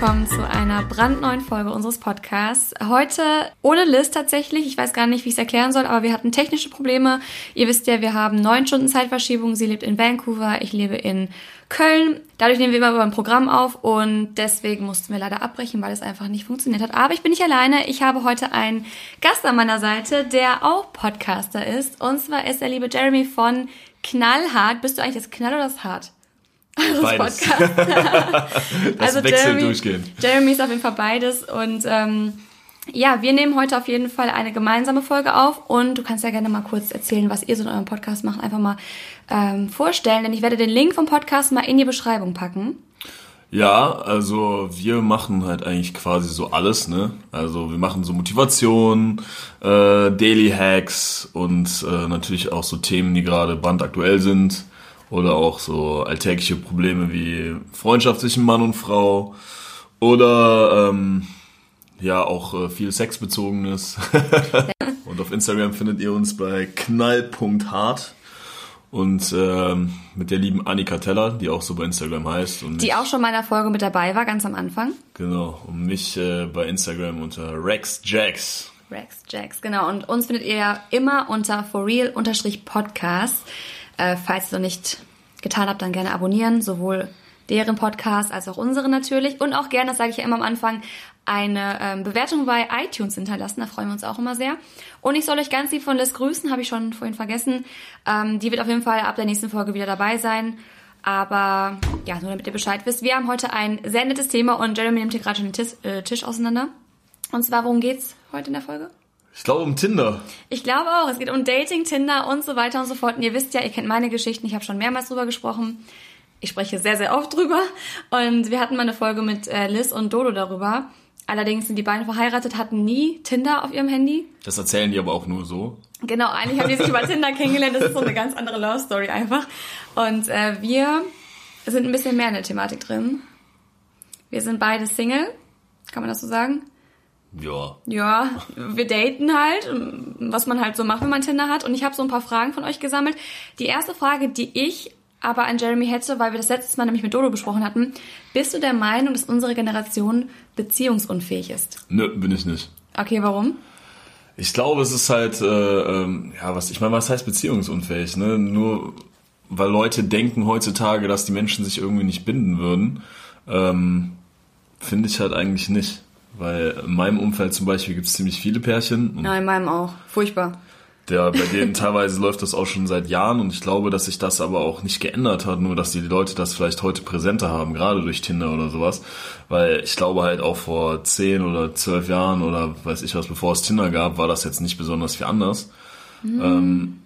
willkommen zu einer brandneuen Folge unseres Podcasts. Heute ohne Liz tatsächlich. Ich weiß gar nicht, wie ich es erklären soll, aber wir hatten technische Probleme. Ihr wisst ja, wir haben neun Stunden Zeitverschiebung. Sie lebt in Vancouver, ich lebe in Köln. Dadurch nehmen wir immer über ein Programm auf und deswegen mussten wir leider abbrechen, weil es einfach nicht funktioniert hat. Aber ich bin nicht alleine. Ich habe heute einen Gast an meiner Seite, der auch Podcaster ist. Und zwar ist der liebe Jeremy von Knallhart. Bist du eigentlich das Knall oder das Hart? Beides. das also wechselt Jeremy, durchgehend. Jeremy ist auf jeden Fall beides und ähm, ja, wir nehmen heute auf jeden Fall eine gemeinsame Folge auf und du kannst ja gerne mal kurz erzählen, was ihr so in eurem Podcast macht, einfach mal ähm, vorstellen, denn ich werde den Link vom Podcast mal in die Beschreibung packen. Ja, also wir machen halt eigentlich quasi so alles, ne? Also wir machen so Motivation, äh, Daily Hacks und äh, natürlich auch so Themen, die gerade brandaktuell sind oder auch so alltägliche Probleme wie Freundschaft zwischen Mann und Frau oder ähm, ja auch äh, viel Sexbezogenes. und auf Instagram findet ihr uns bei knall.hart und ähm, mit der lieben Annika Teller, die auch so bei Instagram heißt. Und die auch schon mal in der Folge mit dabei war, ganz am Anfang. Genau, und mich äh, bei Instagram unter Rex Jax. Rex Jax, genau. Und uns findet ihr ja immer unter forreal-podcast. Äh, falls ihr noch nicht getan habt, dann gerne abonnieren, sowohl deren Podcast als auch unsere natürlich. Und auch gerne, das sage ich ja immer am Anfang, eine ähm, Bewertung bei iTunes hinterlassen. Da freuen wir uns auch immer sehr. Und ich soll euch ganz lieb von Liz grüßen, habe ich schon vorhin vergessen. Ähm, die wird auf jeden Fall ab der nächsten Folge wieder dabei sein. Aber ja, nur damit ihr Bescheid wisst, wir haben heute ein sehr nettes Thema und Jeremy nimmt hier gerade schon den Tisch, äh, Tisch auseinander. Und zwar, worum geht's heute in der Folge? Ich glaube um Tinder. Ich glaube auch. Es geht um Dating, Tinder und so weiter und so fort. Und ihr wisst ja, ihr kennt meine Geschichten. Ich habe schon mehrmals drüber gesprochen. Ich spreche sehr, sehr oft drüber. Und wir hatten mal eine Folge mit äh, Liz und Dodo darüber. Allerdings sind die beiden verheiratet, hatten nie Tinder auf ihrem Handy. Das erzählen die aber auch nur so. Genau, eigentlich haben die sich über Tinder kennengelernt. Das ist so eine ganz andere Love Story einfach. Und äh, wir sind ein bisschen mehr in der Thematik drin. Wir sind beide Single. Kann man das so sagen? Ja. Ja, wir daten halt, was man halt so macht, wenn man Tinder hat. Und ich habe so ein paar Fragen von euch gesammelt. Die erste Frage, die ich aber an Jeremy hätte, weil wir das letztes Mal nämlich mit Dodo besprochen hatten. Bist du der Meinung, dass unsere Generation beziehungsunfähig ist? Nö, bin ich nicht. Okay, warum? Ich glaube, es ist halt, äh, ähm, ja, was, ich meine, was heißt beziehungsunfähig? Ne? Nur weil Leute denken heutzutage, dass die Menschen sich irgendwie nicht binden würden, ähm, finde ich halt eigentlich nicht. Weil in meinem Umfeld zum Beispiel gibt es ziemlich viele Pärchen. Ja, in meinem auch. Furchtbar. Der, bei denen teilweise läuft das auch schon seit Jahren und ich glaube, dass sich das aber auch nicht geändert hat, nur dass die Leute das vielleicht heute präsenter haben, gerade durch Tinder oder sowas. Weil ich glaube halt auch vor zehn oder zwölf Jahren oder weiß ich was, bevor es Tinder gab, war das jetzt nicht besonders viel anders. Mhm. Ähm,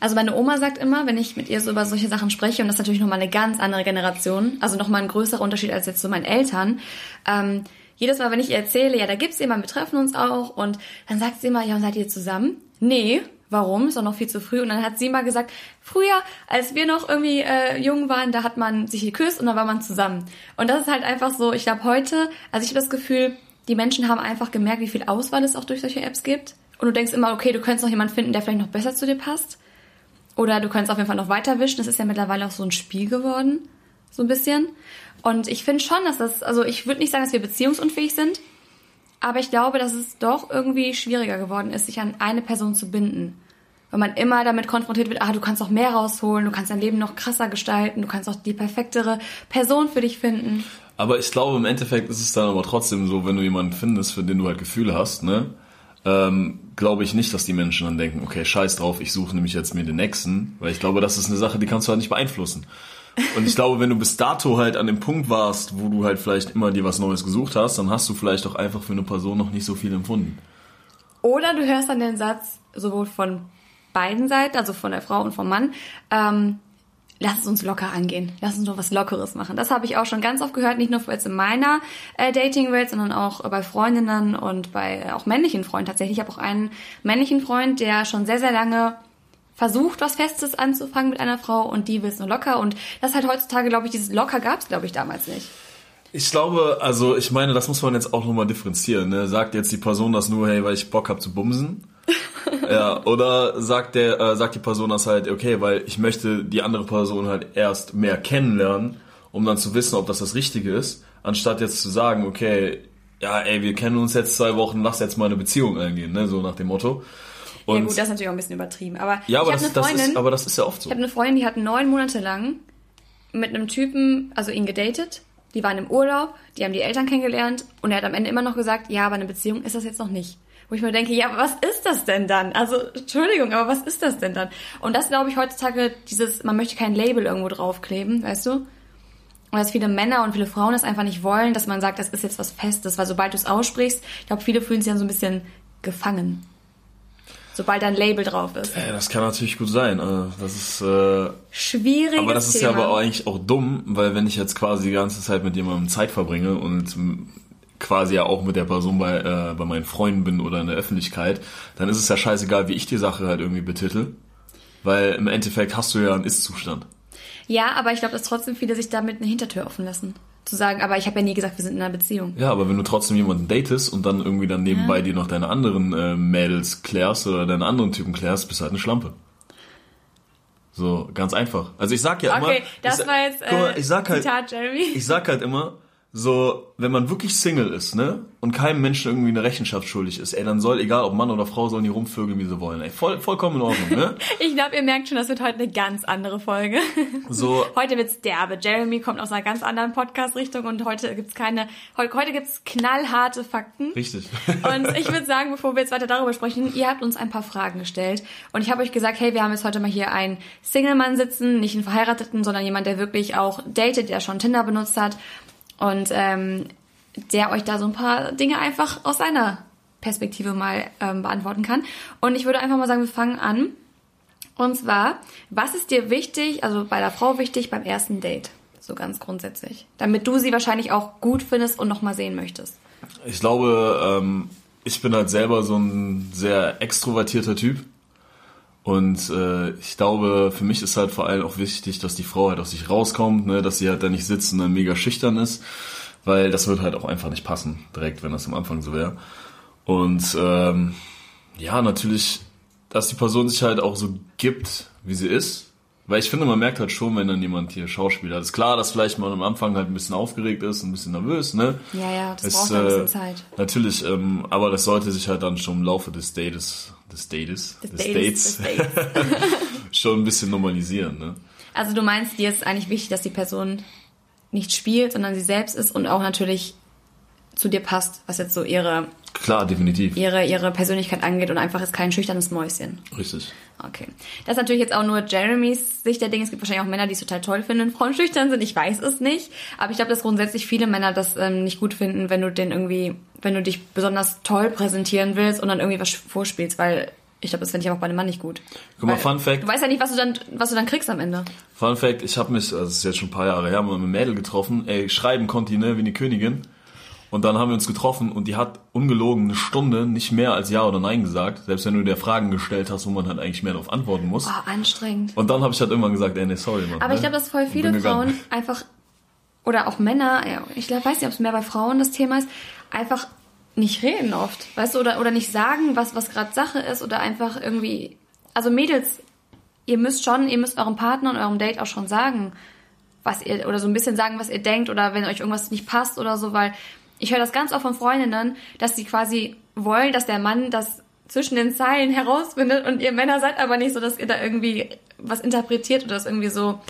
also meine Oma sagt immer, wenn ich mit ihr so über solche Sachen spreche, und das ist natürlich nochmal eine ganz andere Generation, also nochmal ein größerer Unterschied als jetzt so meinen Eltern, ähm, jedes Mal, wenn ich ihr erzähle, ja, da gibt's jemanden, wir treffen uns auch, und dann sagt sie immer, ja, und seid ihr zusammen? Nee. Warum? Ist doch noch viel zu früh. Und dann hat sie mal gesagt, früher, als wir noch irgendwie äh, jung waren, da hat man sich geküsst und dann war man zusammen. Und das ist halt einfach so, ich glaube heute, also ich habe das Gefühl, die Menschen haben einfach gemerkt, wie viel Auswahl es auch durch solche Apps gibt. Und du denkst immer, okay, du könntest noch jemanden finden, der vielleicht noch besser zu dir passt. Oder du könntest auf jeden Fall noch weiter wischen. Das ist ja mittlerweile auch so ein Spiel geworden. So ein bisschen. Und ich finde schon, dass das, also ich würde nicht sagen, dass wir beziehungsunfähig sind, aber ich glaube, dass es doch irgendwie schwieriger geworden ist, sich an eine Person zu binden. Weil man immer damit konfrontiert wird, ah, du kannst noch mehr rausholen, du kannst dein Leben noch krasser gestalten, du kannst auch die perfektere Person für dich finden. Aber ich glaube, im Endeffekt ist es dann aber trotzdem so, wenn du jemanden findest, für den du halt Gefühle hast, ne? Ähm, glaube ich nicht, dass die Menschen dann denken, okay, scheiß drauf, ich suche nämlich jetzt mir den nächsten, weil ich glaube, das ist eine Sache, die kannst du halt nicht beeinflussen. Und ich glaube, wenn du bis dato halt an dem Punkt warst, wo du halt vielleicht immer dir was Neues gesucht hast, dann hast du vielleicht auch einfach für eine Person noch nicht so viel empfunden. Oder du hörst dann den Satz sowohl von beiden Seiten, also von der Frau und vom Mann, ähm, lass es uns locker angehen, lass uns doch was Lockeres machen. Das habe ich auch schon ganz oft gehört, nicht nur jetzt in meiner äh, Dating-Welt, sondern auch bei Freundinnen und bei äh, auch männlichen Freunden tatsächlich. Ich habe auch einen männlichen Freund, der schon sehr, sehr lange versucht, was Festes anzufangen mit einer Frau und die will es nur locker. Und das halt heutzutage, glaube ich, dieses locker gab es, glaube ich, damals nicht. Ich glaube, also ich meine, das muss man jetzt auch nochmal differenzieren. Ne? Sagt jetzt die Person das nur, hey, weil ich Bock habe zu bumsen? ja, oder sagt der, äh, sagt die Person das halt, okay, weil ich möchte die andere Person halt erst mehr kennenlernen, um dann zu wissen, ob das das Richtige ist, anstatt jetzt zu sagen, okay, ja, ey, wir kennen uns jetzt zwei Wochen, lass jetzt mal eine Beziehung eingehen, ne, so nach dem Motto. Und ja gut, das ist natürlich auch ein bisschen übertrieben. Aber ja, aber, ich das, das ist, aber das ist ja oft so. Ich habe eine Freundin, die hat neun Monate lang mit einem Typen, also ihn gedatet. Die waren im Urlaub, die haben die Eltern kennengelernt und er hat am Ende immer noch gesagt, ja, aber eine Beziehung ist das jetzt noch nicht. Wo ich mir denke, ja, was ist das denn dann? Also, Entschuldigung, aber was ist das denn dann? Und das glaube ich heutzutage, dieses, man möchte kein Label irgendwo draufkleben, weißt du? Und dass viele Männer und viele Frauen das einfach nicht wollen, dass man sagt, das ist jetzt was Festes, weil sobald du es aussprichst, ich glaube, viele fühlen sich dann so ein bisschen gefangen sobald ein Label drauf ist. Ja, das kann natürlich gut sein. Also, das ist äh, schwierig. Aber das ist Thema. ja aber eigentlich auch dumm, weil wenn ich jetzt quasi die ganze Zeit mit jemandem Zeit verbringe und quasi ja auch mit der Person bei, äh, bei meinen Freunden bin oder in der Öffentlichkeit, dann ist es ja scheißegal, wie ich die Sache halt irgendwie betitel. Weil im Endeffekt hast du ja einen Ist-Zustand. Ja, aber ich glaube, dass trotzdem viele sich damit eine Hintertür offen lassen zu sagen, aber ich habe ja nie gesagt, wir sind in einer Beziehung. Ja, aber wenn du trotzdem jemanden datest und dann irgendwie dann nebenbei ja. dir noch deine anderen äh, Mädels klärst oder deine anderen Typen klärst, bist du halt eine Schlampe. So, ganz einfach. Also ich sag ja okay, immer. Okay, das ich, war jetzt äh, mal, ich sag halt, Zitat Jeremy. Ich sag halt immer, so, wenn man wirklich Single ist, ne, und keinem Menschen irgendwie eine Rechenschaft schuldig ist, ey, dann soll, egal ob Mann oder Frau, sollen die rumvögeln, wie sie wollen, ey, voll, vollkommen in Ordnung, ne? ich glaube, ihr merkt schon, das wird heute eine ganz andere Folge. So. Heute wird's derbe. Jeremy kommt aus einer ganz anderen Podcast-Richtung und heute gibt's keine, heute, heute gibt's knallharte Fakten. Richtig. und ich würde sagen, bevor wir jetzt weiter darüber sprechen, ihr habt uns ein paar Fragen gestellt und ich habe euch gesagt, hey, wir haben jetzt heute mal hier einen Single-Mann sitzen, nicht einen Verheirateten, sondern jemand, der wirklich auch datet, der schon Tinder benutzt hat und ähm, der euch da so ein paar Dinge einfach aus seiner Perspektive mal ähm, beantworten kann. Und ich würde einfach mal sagen, wir fangen an. Und zwar, was ist dir wichtig, also bei der Frau wichtig beim ersten Date? So ganz grundsätzlich. Damit du sie wahrscheinlich auch gut findest und nochmal sehen möchtest. Ich glaube, ähm, ich bin halt selber so ein sehr extrovertierter Typ. Und äh, ich glaube, für mich ist halt vor allem auch wichtig, dass die Frau halt aus sich rauskommt, ne, dass sie halt da nicht sitzt und dann mega schüchtern ist, weil das wird halt auch einfach nicht passen, direkt, wenn das am Anfang so wäre. Und ähm, ja, natürlich, dass die Person sich halt auch so gibt, wie sie ist. Weil ich finde, man merkt halt schon, wenn dann jemand hier Schauspieler ist. Klar, dass vielleicht man am Anfang halt ein bisschen aufgeregt ist, ein bisschen nervös, ne? Ja, ja, das es, braucht ein bisschen äh, Zeit. Natürlich, ähm, aber das sollte sich halt dann schon im Laufe des Dates des Dates, des, Dates. schon ein bisschen normalisieren. Ne? Also du meinst, dir ist eigentlich wichtig, dass die Person nicht spielt, sondern sie selbst ist und auch natürlich zu dir passt, was jetzt so ihre Klar, definitiv. Ihre, ihre Persönlichkeit angeht und einfach ist kein schüchternes Mäuschen. Richtig. Okay. Das ist natürlich jetzt auch nur Jeremys Sicht der Dinge. Es gibt wahrscheinlich auch Männer, die es total toll finden, wenn Frauen schüchtern sind. Ich weiß es nicht. Aber ich glaube, dass grundsätzlich viele Männer das ähm, nicht gut finden, wenn du den irgendwie, wenn du dich besonders toll präsentieren willst und dann irgendwie was vorspielst, weil ich glaube, das fände ich auch bei einem Mann nicht gut. Guck mal, Fun Fact. Du weißt ja nicht, was du dann, was du dann kriegst am Ende. Fun Fact, ich habe mich, also das ist jetzt schon ein paar Jahre her, mal mit einem Mädel getroffen. Ey, schreiben konnte die, ne, wie eine Königin. Und dann haben wir uns getroffen und die hat ungelogen eine Stunde nicht mehr als Ja oder Nein gesagt. Selbst wenn du dir Fragen gestellt hast, wo man halt eigentlich mehr darauf antworten muss. Oh, anstrengend. Und dann habe ich halt irgendwann gesagt, ey, nee, sorry, Mann. Aber ne? ich glaube, dass voll viele Frauen einfach, oder auch Männer, ich weiß nicht, ob es mehr bei Frauen das Thema ist, einfach nicht reden oft, weißt du, oder, oder nicht sagen, was, was gerade Sache ist, oder einfach irgendwie, also Mädels, ihr müsst schon, ihr müsst eurem Partner und eurem Date auch schon sagen, was ihr, oder so ein bisschen sagen, was ihr denkt, oder wenn euch irgendwas nicht passt oder so, weil ich höre das ganz oft von Freundinnen, dass sie quasi wollen, dass der Mann das zwischen den Zeilen herausfindet und ihr Männer seid aber nicht so, dass ihr da irgendwie was interpretiert oder das irgendwie so,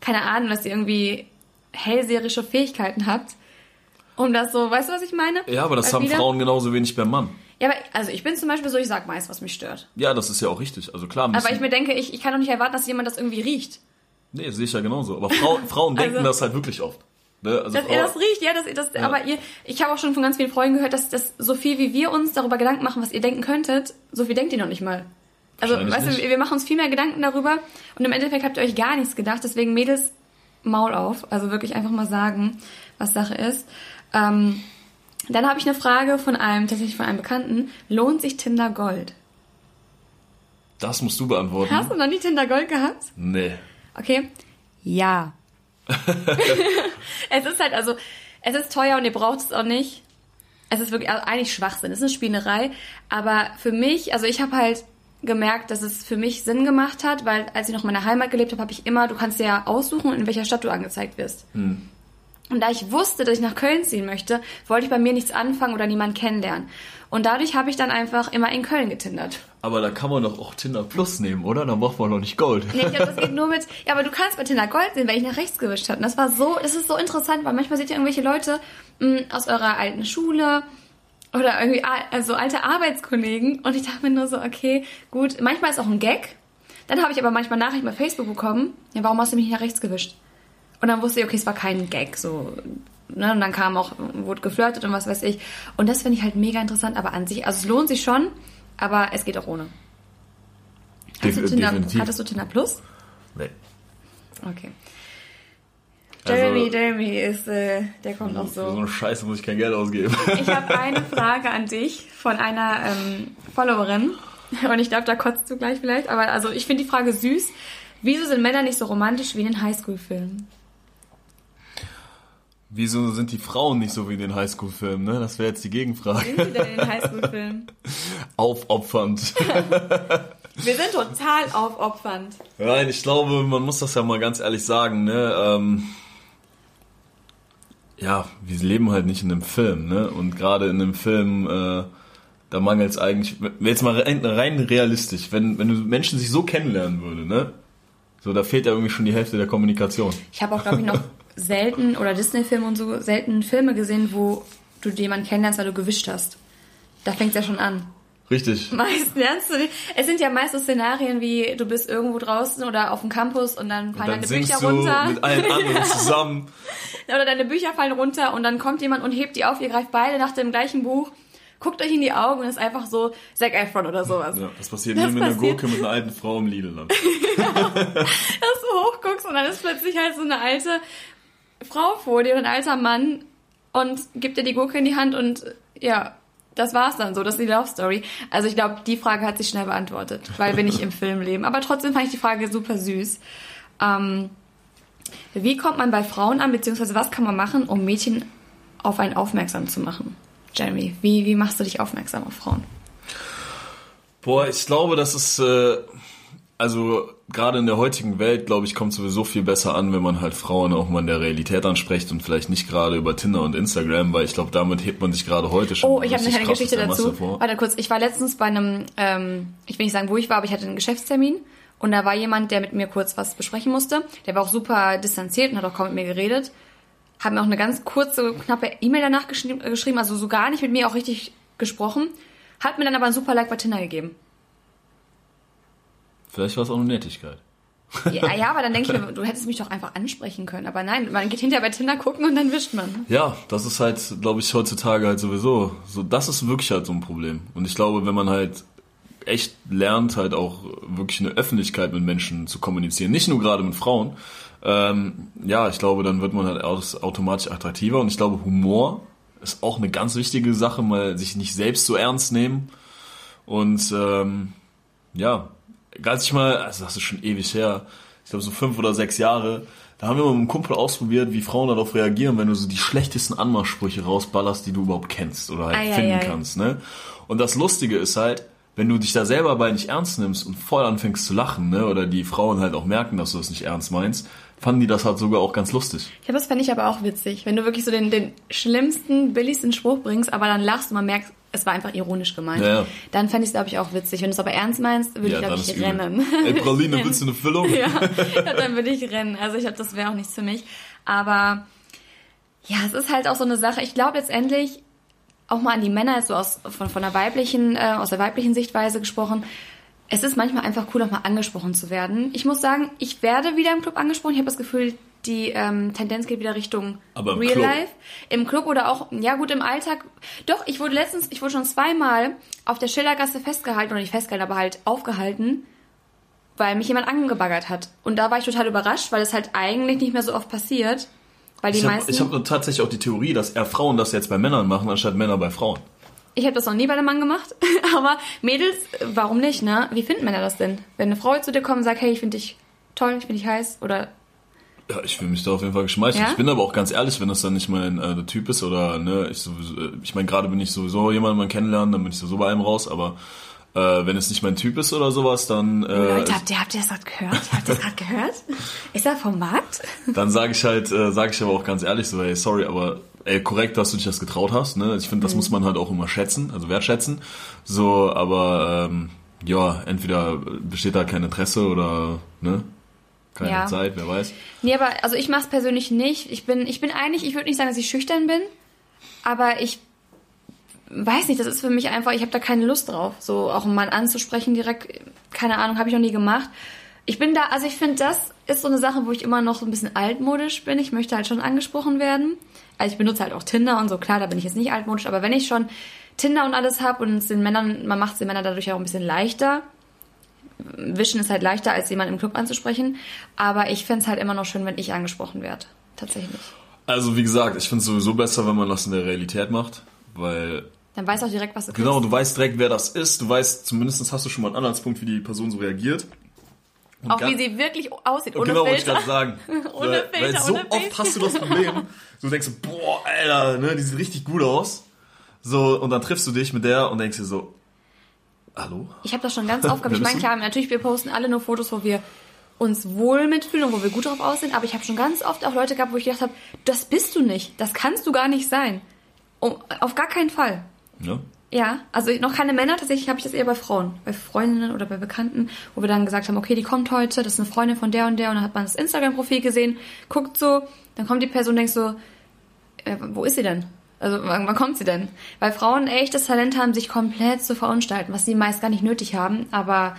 keine Ahnung, dass ihr irgendwie hellseherische Fähigkeiten habt. Um das so, weißt du, was ich meine? Ja, aber das Weil haben wieder? Frauen genauso wenig beim Mann. Ja, aber also ich bin zum Beispiel so, ich sag meist, was mich stört. Ja, das ist ja auch richtig. Also klar. Aber ich mir denke, ich, ich kann doch nicht erwarten, dass jemand das irgendwie riecht. Nee, sehe ich ja genauso. Aber Frau, Frauen denken also, das halt wirklich oft. Ne? Also dass Frau, ihr das riecht, ja, dass ihr das, ja. aber ihr, ich habe auch schon von ganz vielen Freunden gehört, dass das so viel wie wir uns darüber Gedanken machen, was ihr denken könntet, so viel denkt ihr noch nicht mal. Also, weißt du, wir machen uns viel mehr Gedanken darüber und im Endeffekt habt ihr euch gar nichts gedacht, deswegen Mädels, Maul auf, also wirklich einfach mal sagen, was Sache ist. Ähm, dann habe ich eine Frage von einem, tatsächlich von einem Bekannten. Lohnt sich Tinder Gold? Das musst du beantworten. Hast du noch nie Tinder Gold gehabt? Nee. Okay. Ja. es ist halt also, es ist teuer und ihr braucht es auch nicht. Es ist wirklich also eigentlich Schwachsinn. Es ist eine Spielerei. Aber für mich, also ich habe halt gemerkt, dass es für mich Sinn gemacht hat, weil als ich noch in meiner Heimat gelebt habe, habe ich immer, du kannst dir ja aussuchen, in welcher Stadt du angezeigt wirst. Hm. Und da ich wusste, dass ich nach Köln ziehen möchte, wollte ich bei mir nichts anfangen oder niemanden kennenlernen. Und dadurch habe ich dann einfach immer in Köln getindert. Aber da kann man doch auch Tinder Plus nehmen, oder? Da braucht man noch nicht Gold. Nee, ich glaube, das geht nur mit. Ja, aber du kannst bei Tinder Gold sehen, weil ich nach rechts gewischt habe. Und das war so, das ist so interessant, weil manchmal seht ihr irgendwelche Leute mh, aus eurer alten Schule oder irgendwie also alte Arbeitskollegen und ich dachte mir nur so, okay, gut, manchmal ist auch ein Gag. Dann habe ich aber manchmal Nachrichten bei Facebook bekommen, ja, warum hast du mich nach rechts gewischt? Und dann wusste ich, okay, es war kein Gag, so, ne, und dann kam auch, wurde geflirtet und was weiß ich. Und das finde ich halt mega interessant, aber an sich, also es lohnt sich schon, aber es geht auch ohne. Hattest du Tinder, hattest du Tinder Plus? Nee. Okay. Jeremy, also, Jeremy ist, äh, der kommt noch so. Für so eine Scheiße muss ich kein Geld ausgeben. Ich habe eine Frage an dich von einer ähm, Followerin. Und ich glaube, da kotzt du gleich vielleicht. Aber also ich finde die Frage süß. Wieso sind Männer nicht so romantisch wie in den Highschool-Filmen? Wieso sind die Frauen nicht so wie in den Highschool-Filmen, ne? Das wäre jetzt die Gegenfrage. Sind sie denn in den Highschool-Filmen? Aufopfernd. Wir sind total aufopfernd. Nein, ich glaube, man muss das ja mal ganz ehrlich sagen, ne? Ähm, ja, wir leben halt nicht in einem Film, ne? Und gerade in einem Film, äh, da mangelt es eigentlich, jetzt mal rein, rein realistisch, wenn, wenn du Menschen sich so kennenlernen würde, ne? So, da fehlt ja irgendwie schon die Hälfte der Kommunikation. Ich habe auch, glaube ich, noch selten, oder Disney-Filme und so, selten Filme gesehen, wo du jemanden kennenlernst, weil du gewischt hast. Da fängt es ja schon an. Richtig. Meist lernst du Es sind ja meist so Szenarien wie, du bist irgendwo draußen oder auf dem Campus und dann fallen und dann deine Bücher du runter. mit allen anderen zusammen. oder deine Bücher fallen runter und dann kommt jemand und hebt die auf, ihr greift beide nach dem gleichen Buch guckt euch in die Augen und ist einfach so Zac Efron oder sowas. Ja, das passiert das nie mit einer Gurke mit einer alten Frau im Lidl-Land. ja, dass du hochguckst und dann ist plötzlich halt so eine alte Frau vor dir, ein alter Mann und gibt dir die Gurke in die Hand und ja, das war's dann so, das ist die Love Story. Also ich glaube, die Frage hat sich schnell beantwortet, weil wir nicht im Film leben. Aber trotzdem fand ich die Frage super süß. Ähm, wie kommt man bei Frauen an, beziehungsweise was kann man machen, um Mädchen auf einen aufmerksam zu machen? Jeremy, wie, wie machst du dich aufmerksam auf Frauen? Boah, ich glaube, das ist, äh, also gerade in der heutigen Welt, glaube ich, kommt sowieso viel besser an, wenn man halt Frauen auch mal in der Realität anspricht und vielleicht nicht gerade über Tinder und Instagram, weil ich glaube, damit hebt man sich gerade heute schon. Oh, ich habe eine Geschichte dazu. Warte kurz, ich war letztens bei einem, ähm, ich will nicht sagen, wo ich war, aber ich hatte einen Geschäftstermin und da war jemand, der mit mir kurz was besprechen musste. Der war auch super distanziert und hat auch kaum mit mir geredet. Hat mir auch eine ganz kurze, knappe E-Mail danach geschrieben, also so gar nicht mit mir auch richtig gesprochen. Hat mir dann aber ein super Like bei Tinder gegeben. Vielleicht war es auch eine Nettigkeit. Ja, ja, aber dann denke ich mir, du hättest mich doch einfach ansprechen können. Aber nein, man geht hinterher bei Tinder gucken und dann wischt man. Ja, das ist halt, glaube ich, heutzutage halt sowieso. So, das ist wirklich halt so ein Problem. Und ich glaube, wenn man halt echt lernt, halt auch wirklich eine Öffentlichkeit mit Menschen zu kommunizieren, nicht nur gerade mit Frauen, ähm, ja, ich glaube, dann wird man halt automatisch attraktiver. Und ich glaube, Humor ist auch eine ganz wichtige Sache, mal sich nicht selbst so ernst nehmen. Und ähm, ja, als ich mal, also das ist schon ewig her, ich glaube so fünf oder sechs Jahre, da haben wir mal mit einem Kumpel ausprobiert, wie Frauen darauf reagieren, wenn du so die schlechtesten Anmachsprüche rausballerst, die du überhaupt kennst oder halt ei, finden ei, ei. kannst. Ne? Und das Lustige ist halt, wenn du dich da selber bei nicht ernst nimmst und voll anfängst zu lachen, ne, oder die Frauen halt auch merken, dass du das nicht ernst meinst, fanden die das halt sogar auch ganz lustig. Ja, das fände ich aber auch witzig, wenn du wirklich so den, den schlimmsten, billigsten Spruch bringst, aber dann lachst und man merkt, es war einfach ironisch gemeint. Ja. Dann fände ich es, glaube ich, auch witzig. Wenn du es aber ernst meinst, würde ja, ich, glaube ich, rennen. Ey, Praline, willst du eine Füllung? ja, ja dann würde ich rennen. Also ich glaube, das wäre auch nichts für mich. Aber ja, es ist halt auch so eine Sache. Ich glaube letztendlich, auch mal an die Männer, so aus, von, von der weiblichen, äh, aus der weiblichen Sichtweise gesprochen, es ist manchmal einfach cool, auch mal angesprochen zu werden. Ich muss sagen, ich werde wieder im Club angesprochen. Ich habe das Gefühl, die ähm, Tendenz geht wieder Richtung Real Club. Life. Im Club oder auch, ja gut, im Alltag. Doch, ich wurde letztens, ich wurde schon zweimal auf der Schildergasse festgehalten, oder nicht festgehalten, aber halt aufgehalten, weil mich jemand angebaggert hat. Und da war ich total überrascht, weil es halt eigentlich nicht mehr so oft passiert. Weil die ich meisten. Hab, ich habe tatsächlich auch die Theorie, dass eher Frauen das jetzt bei Männern machen, anstatt Männer bei Frauen. Ich habe das noch nie bei einem Mann gemacht, aber Mädels, warum nicht, ne? Wie finden Männer das denn? Wenn eine Frau zu dir kommt und sagt, hey, ich finde dich toll, ich finde dich heiß oder ja, ich fühle mich da auf jeden Fall geschmeichelt. Ja? Ich bin aber auch ganz ehrlich, wenn das dann nicht mein äh, Typ ist oder ne, ich sowieso, ich meine, gerade bin ich sowieso jemanden mal kennenlernen, dann bin ich sowieso bei einem raus, aber Äh, wenn es nicht mein Typ ist oder sowas, dann. Äh, Leute, habt ihr, habt ihr das gerade gehört? Habt ihr das gerade gehört? Ist er vom Markt? Dann sage ich halt, äh, sage ich aber auch ganz ehrlich so, hey, sorry, aber ey, korrekt, dass du dich das getraut hast. Ne? Ich finde, das mhm. muss man halt auch immer schätzen, also wertschätzen. So, aber ähm, ja, entweder besteht da kein Interesse oder ne, keine ja. Zeit, wer weiß. Nee, aber also ich mache es persönlich nicht. Ich bin, ich bin eigentlich, ich würde nicht sagen, dass ich schüchtern bin, aber ich weiß nicht, das ist für mich einfach, ich habe da keine Lust drauf, so auch einen Mann anzusprechen direkt, keine Ahnung, habe ich noch nie gemacht. Ich bin da, also ich finde, das ist so eine Sache, wo ich immer noch so ein bisschen altmodisch bin. Ich möchte halt schon angesprochen werden. Also ich benutze halt auch Tinder und so, klar, da bin ich jetzt nicht altmodisch, aber wenn ich schon Tinder und alles habe und es den Männern, man macht es den Männern dadurch auch ein bisschen leichter. Wischen ist halt leichter, als jemanden im Club anzusprechen. Aber ich fände es halt immer noch schön, wenn ich angesprochen werde. Tatsächlich. Also wie gesagt, ich finde es sowieso besser, wenn man das in der Realität macht, weil dann weißt du auch direkt, was du Genau, kriegst. du weißt direkt, wer das ist. Du weißt, zumindest hast du schon mal einen Anhaltspunkt, wie die Person so reagiert. Und auch wie sie wirklich aussieht, ohne genau, Filter. Genau, wollte ich gerade sagen. ohne Filter, Weil so ohne oft hast du das Problem, du denkst, boah, Alter, ne, die sieht richtig gut aus. So, und dann triffst du dich mit der und denkst dir so, hallo? Ich habe das schon ganz oft gehabt. Ich meine, klar, natürlich, wir posten alle nur Fotos, wo wir uns wohl mitfühlen und wo wir gut drauf aussehen, aber ich habe schon ganz oft auch Leute gehabt, wo ich gedacht habe, das bist du nicht, das kannst du gar nicht sein. Um, auf gar keinen Fall. Ja. Ja, also noch keine Männer, tatsächlich habe ich das eher bei Frauen, bei Freundinnen oder bei Bekannten, wo wir dann gesagt haben, okay, die kommt heute, das ist eine Freundin von der und der und dann hat man das Instagram-Profil gesehen, guckt so, dann kommt die Person und denkt so, äh, wo ist sie denn? Also wann, wann kommt sie denn? Weil Frauen echt das Talent haben, sich komplett zu verunstalten, was sie meist gar nicht nötig haben. Aber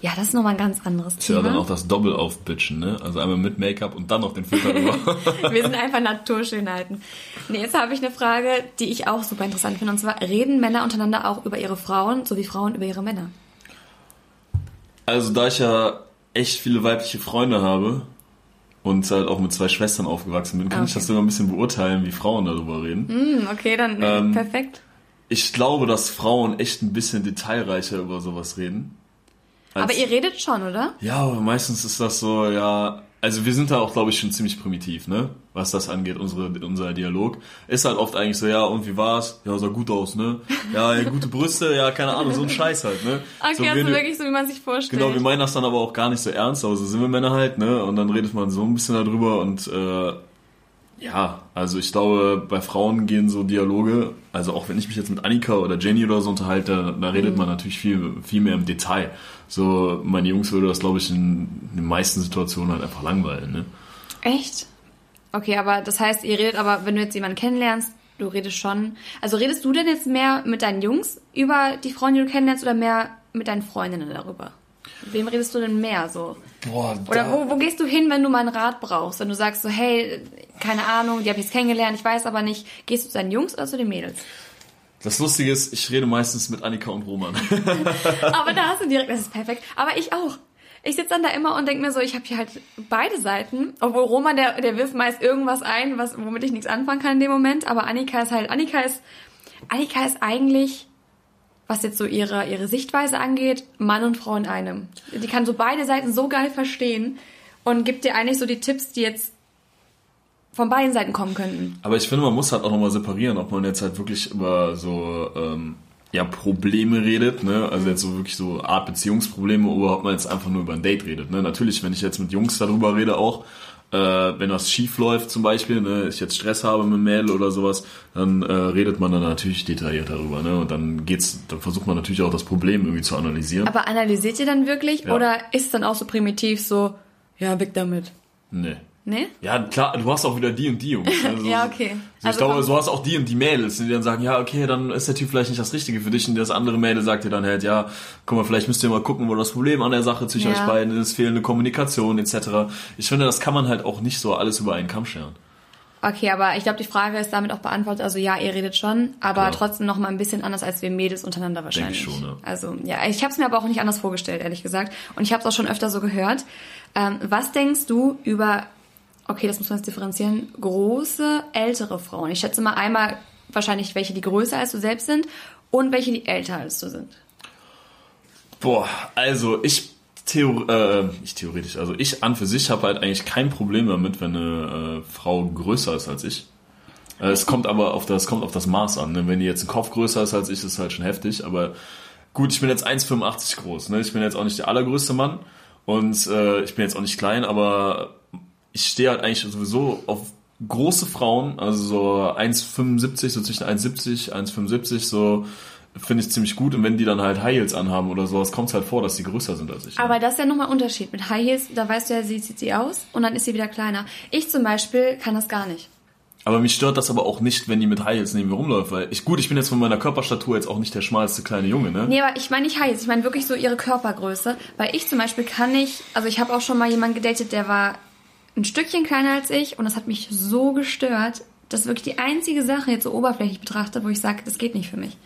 ja, das ist nochmal ein ganz anderes Thema. Ja, dann auch das Doppel aufbitchen, ne? Also einmal mit Make-up und dann noch den Filter drüber. Wir sind einfach Naturschönheiten. Nee, jetzt habe ich eine Frage, die ich auch super interessant finde. Und zwar, reden Männer untereinander auch über ihre Frauen, so wie Frauen über ihre Männer? Also da ich ja echt viele weibliche Freunde habe, und halt auch mit zwei Schwestern aufgewachsen bin, kann okay. ich das sogar ein bisschen beurteilen, wie Frauen darüber reden. Mm, okay, dann ähm, perfekt. Ich glaube, dass Frauen echt ein bisschen detailreicher über sowas reden. Aber ihr redet schon, oder? Ja, aber meistens ist das so, ja, also wir sind da auch, glaube ich, schon ziemlich primitiv, ne? Was das angeht, unsere, unser Dialog. Ist halt oft eigentlich so, ja, und wie war's? Ja, sah gut aus, ne? Ja, ja gute Brüste, ja, keine Ahnung, so ein Scheiß halt, ne? Okay, so, also wirklich so, wie man sich vorstellt. Genau, wir meinen das dann aber auch gar nicht so ernst, aber so sind wir Männer halt, ne? Und dann redet man so ein bisschen darüber und äh, ja, also ich glaube, bei Frauen gehen so Dialoge, also auch wenn ich mich jetzt mit Annika oder Jenny oder so unterhalte, da redet mhm. man natürlich viel, viel mehr im Detail. So, meine Jungs würde das, glaube ich, in den meisten Situationen halt einfach langweilen, ne? Echt? Okay, aber das heißt, ihr redet aber, wenn du jetzt jemanden kennenlernst, du redest schon. Also redest du denn jetzt mehr mit deinen Jungs über die Frauen, die du kennenlernst, oder mehr mit deinen Freundinnen darüber? Wem redest du denn mehr so? Boah, Oder wo, wo gehst du hin, wenn du mal einen Rat brauchst? Wenn du sagst so, hey, keine Ahnung, die habe ich jetzt kennengelernt, ich weiß aber nicht, gehst du zu deinen Jungs oder zu den Mädels? Das Lustige ist, ich rede meistens mit Annika und Roman. aber da hast du direkt, das ist perfekt. Aber ich auch. Ich sitze dann da immer und denke mir so, ich habe hier halt beide Seiten. Obwohl Roman, der, der wirft meist irgendwas ein, was, womit ich nichts anfangen kann in dem Moment. Aber Annika ist halt, Annika ist, Annika ist eigentlich was jetzt so ihre, ihre Sichtweise angeht, Mann und Frau in einem. Die kann so beide Seiten so geil verstehen und gibt dir eigentlich so die Tipps, die jetzt von beiden Seiten kommen könnten. Aber ich finde, man muss halt auch nochmal separieren, ob man jetzt halt wirklich über so ähm, ja, Probleme redet, ne? Also jetzt so wirklich so Art Beziehungsprobleme oder ob man jetzt einfach nur über ein Date redet. Ne? Natürlich, wenn ich jetzt mit Jungs darüber rede auch, äh, wenn was schief läuft zum Beispiel, ne, ich jetzt Stress habe mit Mädel oder sowas, dann äh, redet man dann natürlich detailliert darüber, ne? Und dann geht's, dann versucht man natürlich auch das Problem irgendwie zu analysieren. Aber analysiert ihr dann wirklich ja. oder ist es dann auch so primitiv so, ja, weg damit? Nee. Nee? Ja, klar, du hast auch wieder die und die Jungs. Also, ja, okay. So, also ich glaube, du hast auch die und die Mädels, die dann sagen, ja, okay, dann ist der Typ vielleicht nicht das Richtige für dich. Und das andere Mädel sagt dir dann halt, ja, guck mal, vielleicht müsst ihr mal gucken, wo das Problem an der Sache zwischen ja. euch beiden ist, fehlende Kommunikation etc. Ich finde, das kann man halt auch nicht so alles über einen Kamm scheren. Okay, aber ich glaube, die Frage ist damit auch beantwortet. Also ja, ihr redet schon, aber Klar. trotzdem noch mal ein bisschen anders als wir Mädels untereinander wahrscheinlich. Denke ich schon, ja. Also ja, ich habe es mir aber auch nicht anders vorgestellt, ehrlich gesagt. Und ich habe es auch schon öfter so gehört. Ähm, was denkst du über okay, das muss man jetzt differenzieren, große, ältere Frauen. Ich schätze mal einmal wahrscheinlich welche, die größer als du selbst sind und welche, die älter als du sind. Boah, also ich Theor äh, ich theoretisch, also ich an für sich habe halt eigentlich kein Problem damit, wenn eine äh, Frau größer ist als ich. Äh, es kommt aber auf das kommt auf das Maß an. Ne? Wenn die jetzt ein Kopf größer ist als ich, ist halt schon heftig. Aber gut, ich bin jetzt 1,85 groß, ne? Ich bin jetzt auch nicht der allergrößte Mann und äh, ich bin jetzt auch nicht klein, aber ich stehe halt eigentlich sowieso auf große Frauen, also so 1,75, so zwischen 1,70, 1,75, so finde ich ziemlich gut. Und wenn die dann halt High Heels anhaben oder sowas, kommt es halt vor, dass die größer sind als ich. Ne? Aber das ist ja nochmal ein Unterschied. Mit High Heels, da weißt du ja, sie sieht sie aus und dann ist sie wieder kleiner. Ich zum Beispiel kann das gar nicht. Aber mich stört das aber auch nicht, wenn die mit High Heels neben mir rumläuft, weil ich, gut, ich bin jetzt von meiner Körperstatur jetzt auch nicht der schmalste kleine Junge, ne? Nee, aber ich meine nicht High Heels, ich meine wirklich so ihre Körpergröße, weil ich zum Beispiel kann nicht, also ich habe auch schon mal jemanden gedatet, der war ein Stückchen kleiner als ich und das hat mich so gestört. Das ist wirklich die einzige Sache jetzt so oberflächlich betrachtet, wo ich sage, das geht nicht für mich.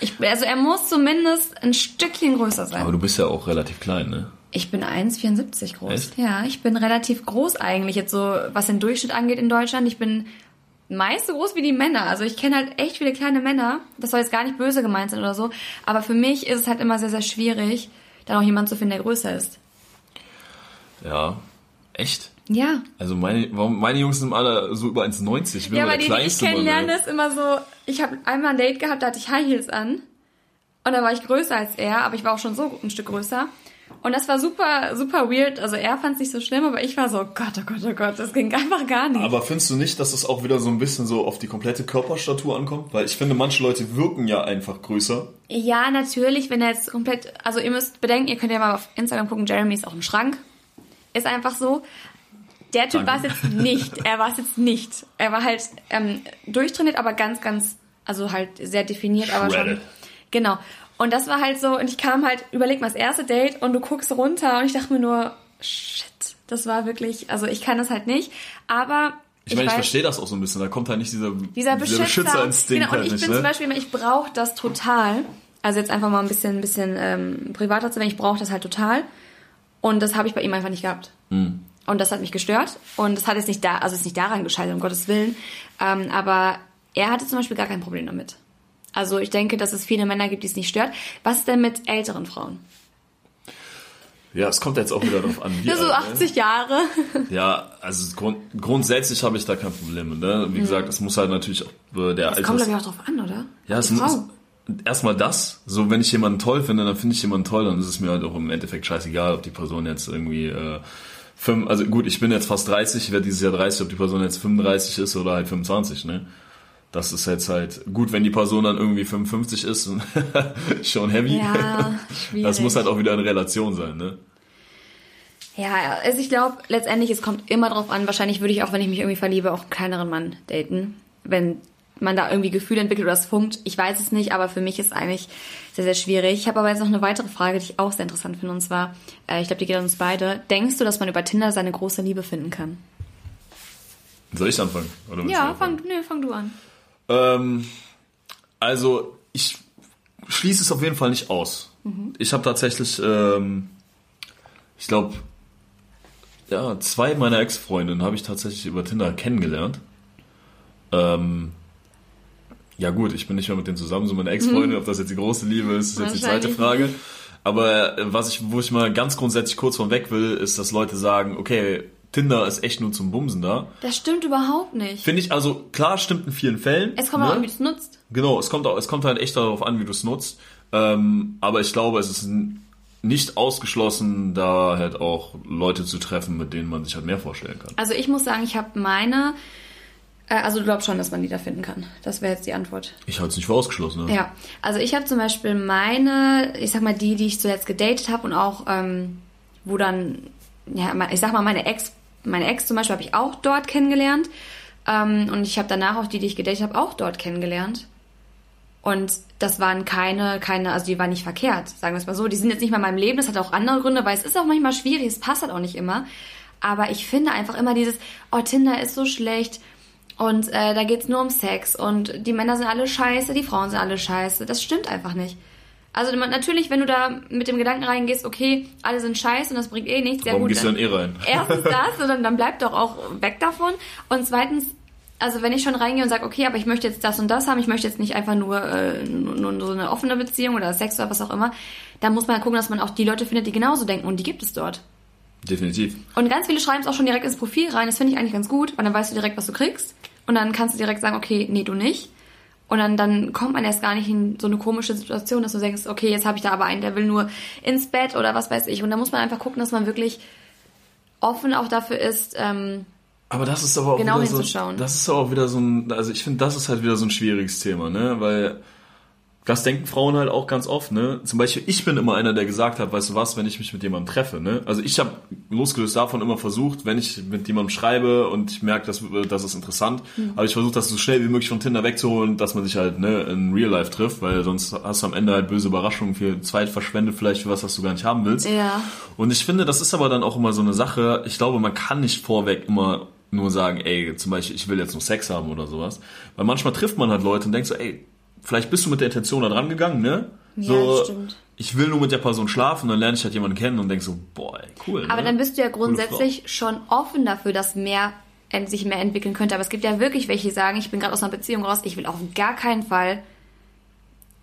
Ich, also er muss zumindest ein Stückchen größer sein. Aber du bist ja auch relativ klein, ne? Ich bin 1,74 groß. Echt? Ja, ich bin relativ groß eigentlich, jetzt so, was den Durchschnitt angeht in Deutschland. Ich bin meist so groß wie die Männer. Also ich kenne halt echt viele kleine Männer. Das soll jetzt gar nicht böse gemeint sein oder so. Aber für mich ist es halt immer sehr, sehr schwierig, dann auch jemanden zu finden, der größer ist. Ja. Echt? Ja. Also meine, meine Jungs sind alle so über 1,90. Ich bin ja, aber die, die ich kennenlerne, ist immer so, ich habe einmal ein Date gehabt, da hatte ich High Heels an. Und da war ich größer als er, aber ich war auch schon so ein Stück größer. Und das war super, super weird. Also er fand es nicht so schlimm, aber ich war so, Gott, oh Gott, oh Gott, das ging einfach gar nicht. Aber findest du nicht, dass es auch wieder so ein bisschen so auf die komplette Körperstatur ankommt? Weil ich finde, manche Leute wirken ja einfach größer. Ja, natürlich, wenn er jetzt komplett, also ihr müsst bedenken, ihr könnt ja mal auf Instagram gucken, Jeremy ist auch im Schrank. Ist einfach so. Der Typ war es jetzt nicht. Er war es jetzt nicht. Er war halt ähm, durchtrainiert, aber ganz, ganz, also halt sehr definiert, aber schon. Genau. Und das war halt so, und ich kam halt, überleg mal, das erste Date und du guckst runter und ich dachte mir nur, shit, das war wirklich, also ich kann das halt nicht, aber ich, ich meine, ich verstehe das auch so ein bisschen. Da kommt halt nicht dieser, dieser, Beschützer, dieser Beschützerinstinkt. Genau, und ich halt nicht, bin ne? zum Beispiel, ich brauche das total. Also jetzt einfach mal ein bisschen, ein bisschen ähm, privater zu werden. Ich brauche das halt total. Und das habe ich bei ihm einfach nicht gehabt. Mhm. Und das hat mich gestört. Und das hat jetzt nicht da, also ist nicht daran gescheitert, um Gottes Willen. Ähm, aber er hatte zum Beispiel gar kein Problem damit. Also ich denke, dass es viele Männer gibt, die es nicht stört. Was ist denn mit älteren Frauen? Ja, es kommt jetzt auch wieder darauf an. Wie so 80 ne? Jahre. Ja, also grund, grundsätzlich habe ich da kein Problem. Ne? Wie mhm. gesagt, es muss halt natürlich auch äh, der Das kommt glaube ich auch drauf an, oder? Ja, es muss erstmal das. So, wenn ich jemanden toll finde, dann finde ich jemanden toll, dann ist es mir halt auch im Endeffekt scheißegal, ob die Person jetzt irgendwie äh, fünf, also gut, ich bin jetzt fast 30, ich werde dieses Jahr 30, ob die Person jetzt 35 ist oder halt 25, ne? Das ist jetzt halt gut, wenn die Person dann irgendwie 55 ist, schon heavy. Ja, schwierig. Das muss halt auch wieder in Relation sein, ne? Ja, also ich glaube, letztendlich, es kommt immer drauf an. Wahrscheinlich würde ich auch, wenn ich mich irgendwie verliebe, auch einen kleineren Mann daten. Wenn man da irgendwie Gefühle entwickelt oder es funkt. Ich weiß es nicht, aber für mich ist es eigentlich sehr, sehr schwierig. Ich habe aber jetzt noch eine weitere Frage, die ich auch sehr interessant finde. Und zwar, äh, ich glaube, die geht an uns beide. Denkst du, dass man über Tinder seine große Liebe finden kann? Soll ich anfangen? Oder ja, fang, nee, fang du an. Ähm, also, ich schließe es auf jeden Fall nicht aus. Mhm. Ich habe tatsächlich, ähm, ich glaube, ja, zwei meiner Ex-Freundinnen habe ich tatsächlich über Tinder kennengelernt. Ähm, ja gut, ich bin nicht mehr mit denen zusammen, so meine Ex-Freundin, mhm. ob das jetzt die große Liebe ist, ist jetzt die zweite Frage. Aber äh, was ich, wo ich mal ganz grundsätzlich kurz von weg will, ist, dass Leute sagen, okay, Tinder ist echt nur zum Bumsen da. Das stimmt überhaupt nicht. Finde ich, also klar, stimmt in vielen Fällen. Es kommt ne? auch an, wie du es nutzt. Genau, es kommt, auch, es kommt halt echt darauf an, wie du es nutzt. Ähm, aber ich glaube, es ist nicht ausgeschlossen, da halt auch Leute zu treffen, mit denen man sich halt mehr vorstellen kann. Also ich muss sagen, ich habe meine also du glaubst schon, dass man die da finden kann. Das wäre jetzt die Antwort. Ich halte es nicht für ausgeschlossen. Ne? Ja, also ich habe zum Beispiel meine, ich sag mal die, die ich zuletzt gedatet habe und auch, ähm, wo dann, ja, ich sag mal meine Ex, meine Ex zum Beispiel habe ich auch dort kennengelernt ähm, und ich habe danach auch die, die ich gedatet habe, auch dort kennengelernt. Und das waren keine, keine, also die waren nicht verkehrt, sagen wir es mal so. Die sind jetzt nicht mal in meinem Leben, das hat auch andere Gründe, weil es ist auch manchmal schwierig, es passt halt auch nicht immer. Aber ich finde einfach immer dieses, oh, Tinder ist so schlecht, und äh, da geht's nur um Sex und die Männer sind alle scheiße, die Frauen sind alle scheiße. Das stimmt einfach nicht. Also natürlich, wenn du da mit dem Gedanken reingehst, okay, alle sind scheiße und das bringt eh nichts, sehr Warum gut. gehst du dann eh rein? Erstens das, und dann, dann bleib doch auch weg davon. Und zweitens, also wenn ich schon reingehe und sage, okay, aber ich möchte jetzt das und das haben, ich möchte jetzt nicht einfach nur, äh, nur, nur so eine offene Beziehung oder Sex oder was auch immer, dann muss man gucken, dass man auch die Leute findet, die genauso denken und die gibt es dort. Definitiv. Und ganz viele schreiben es auch schon direkt ins Profil rein. Das finde ich eigentlich ganz gut, weil dann weißt du direkt, was du kriegst. Und dann kannst du direkt sagen, okay, nee, du nicht. Und dann, dann kommt man erst gar nicht in so eine komische Situation, dass du denkst, okay, jetzt habe ich da aber einen, der will nur ins Bett oder was weiß ich. Und da muss man einfach gucken, dass man wirklich offen auch dafür ist, ähm, aber das ist aber auch genau wieder so, das ist aber auch wieder so ein, also ich finde, das ist halt wieder so ein schwieriges Thema, ne, weil das denken Frauen halt auch ganz oft, ne? Zum Beispiel, ich bin immer einer, der gesagt hat, weißt du was, wenn ich mich mit jemandem treffe, ne? Also ich habe losgelöst davon immer versucht, wenn ich mit jemandem schreibe und ich merke, dass das ist interessant, Mhm. aber ich versuche das so schnell wie möglich von Tinder wegzuholen, dass man sich halt ne, in Real Life trifft, weil sonst hast du am Ende halt böse Überraschungen für Zeit verschwendet, vielleicht für was, was du gar nicht haben willst. Ja. Und ich finde, das ist aber dann auch immer so eine Sache, ich glaube, man kann nicht vorweg immer nur sagen, ey, zum Beispiel, ich will jetzt nur Sex haben oder sowas. Weil manchmal trifft man halt Leute und denkt so, ey, vielleicht bist du mit der Intention da dran gegangen, ne? Ja, so, das stimmt. ich will nur mit der Person schlafen, dann lerne ich halt jemanden kennen und denk so, boah, ey, cool. Aber ne? dann bist du ja grundsätzlich schon offen dafür, dass mehr ent- sich mehr entwickeln könnte. Aber es gibt ja wirklich welche, die sagen, ich bin gerade aus einer Beziehung raus, ich will auf gar keinen Fall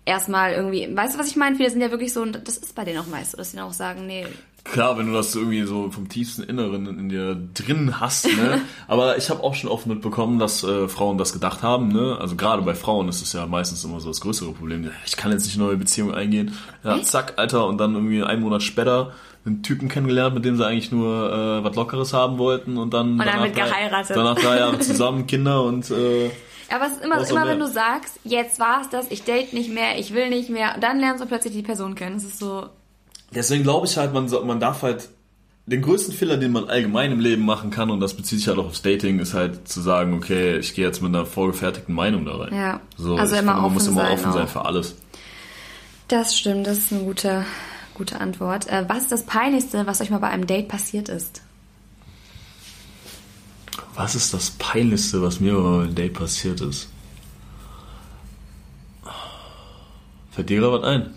erstmal irgendwie, weißt du, was ich meine? Viele sind ja wirklich so, und das ist bei denen auch meist so, dass sie dann auch sagen, nee, Klar, wenn du das irgendwie so vom tiefsten Inneren in dir drin hast, ne? Aber ich habe auch schon oft mitbekommen, dass äh, Frauen das gedacht haben, ne? Also gerade bei Frauen ist es ja meistens immer so das größere Problem. Ich kann jetzt nicht eine neue Beziehung eingehen. Ja, Echt? zack, Alter, und dann irgendwie einen Monat später einen Typen kennengelernt, mit dem sie eigentlich nur äh, was Lockeres haben wollten und dann, dann danach wird drei- geheiratet. Danach drei Jahre zusammen, Kinder und äh, Aber es ist immer, immer wenn du sagst, jetzt war's das, ich date nicht mehr, ich will nicht mehr, dann lernst du plötzlich die Person kennen. Es ist so, Deswegen glaube ich halt, man, man darf halt den größten Fehler, den man allgemein im Leben machen kann, und das bezieht sich halt auch aufs Dating, ist halt zu sagen, okay, ich gehe jetzt mit einer vorgefertigten Meinung da rein. Ja. So, Also immer finde, man muss immer sein offen sein auch. für alles. das stimmt, das ist eine gute, gute Antwort. Äh, was ist das Peinlichste, was euch mal bei einem Date passiert ist? Was ist das Peinlichste, was mir bei einem Date passiert ist? Fällt dir gerade was ein?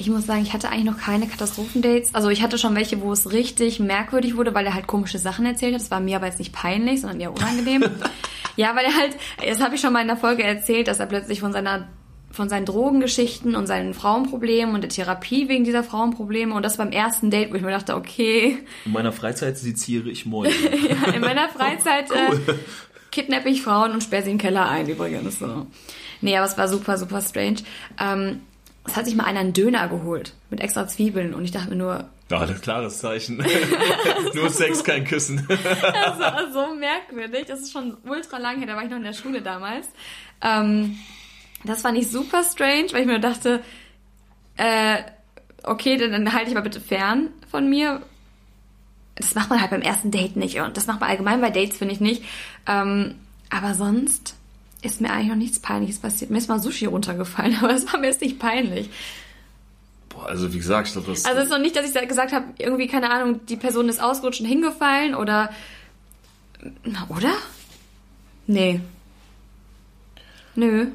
Ich muss sagen, ich hatte eigentlich noch keine Katastrophendates. Also ich hatte schon welche, wo es richtig merkwürdig wurde, weil er halt komische Sachen erzählt hat. Das war mir aber jetzt nicht peinlich, sondern eher unangenehm. ja, weil er halt, das habe ich schon mal in der Folge erzählt, dass er plötzlich von seiner von seinen Drogengeschichten und seinen Frauenproblemen und der Therapie wegen dieser Frauenprobleme und das beim ersten Date, wo ich mir dachte, okay, In meiner Freizeit seziere ich Mäuse. ja, in meiner Freizeit äh, kidnappe ich Frauen und sperre sie in den Keller ein übrigens. So. Nee, aber es war super, super strange. Ähm, es hat sich mal einer einen Döner geholt mit extra Zwiebeln und ich dachte mir nur, Ja, das klares Zeichen. Nur Sex, kein Küssen. das war so merkwürdig. Das ist schon ultra lang her, da war ich noch in der Schule damals. Ähm, das fand ich super strange, weil ich mir dachte, äh, okay, dann, dann halte ich mal bitte fern von mir. Das macht man halt beim ersten Date nicht und das macht man allgemein bei Dates, finde ich nicht. Ähm, aber sonst ist mir eigentlich noch nichts Peinliches passiert. Mir ist mal Sushi runtergefallen, aber es war mir jetzt nicht peinlich. Boah, also wie gesagt, ich glaube, das... Also es ist noch nicht, dass ich gesagt habe, irgendwie, keine Ahnung, die Person ist ausgerutscht und hingefallen oder. Na, oder? Nee. Nö.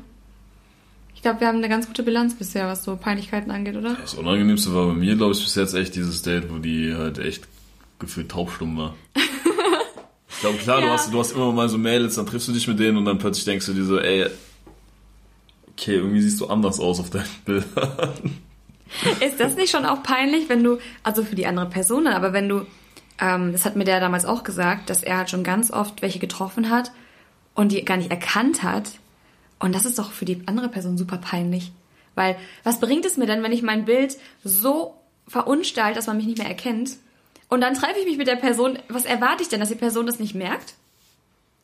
Ich glaube, wir haben eine ganz gute Bilanz bisher, was so Peinlichkeiten angeht, oder? Das Unangenehmste war bei mir, glaube ich, bis jetzt echt dieses Date, wo die halt echt gefühlt taubstumm war. Glaube, klar, du, Ja. hast, du hast immer mal so Mädels, dann triffst du dich mit denen und dann plötzlich denkst du dir so, ey, okay, irgendwie siehst du anders aus auf deinen Bildern. Ist das nicht schon auch peinlich, wenn du, also für die andere Person, aber wenn du, ähm, das hat mir der damals auch gesagt, dass er halt schon ganz oft welche getroffen hat und die gar nicht erkannt hat. Und das ist doch für die andere Person super peinlich. Weil, was bringt es mir denn, wenn ich mein Bild so verunstalt, dass man mich nicht mehr erkennt? Und dann treffe ich mich mit der Person, was erwarte ich denn, dass die Person das nicht merkt?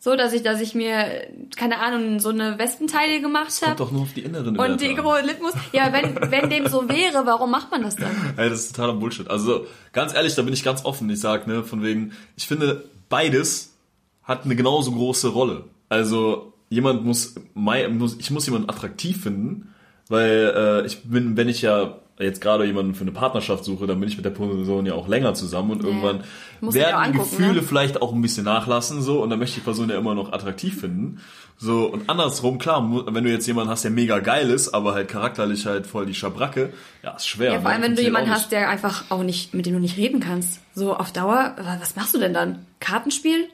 So, dass ich, dass ich mir, keine Ahnung, so eine Westentaille gemacht habe. doch nur auf die inneren Und die Werte große Lipmus. Ja, wenn, wenn dem so wäre, warum macht man das dann? Ey, das ist totaler Bullshit. Also, ganz ehrlich, da bin ich ganz offen. Ich sag, ne, von wegen, ich finde, beides hat eine genauso große Rolle. Also, jemand muss ich muss jemanden attraktiv finden, weil äh, ich bin, wenn ich ja jetzt gerade jemanden für eine Partnerschaft suche, dann bin ich mit der Person ja auch länger zusammen und irgendwann Muss werden die angucken, Gefühle ne? vielleicht auch ein bisschen nachlassen so und dann möchte ich die Person ja immer noch attraktiv finden. So und andersrum, klar, wenn du jetzt jemanden hast, der mega geil ist, aber halt charakterlich halt voll die Schabracke, ja, ist schwer. Ja, vor ne? allem, wenn du jemanden hast, der einfach auch nicht, mit dem du nicht reden kannst. So auf Dauer, was machst du denn dann? Kartenspiel?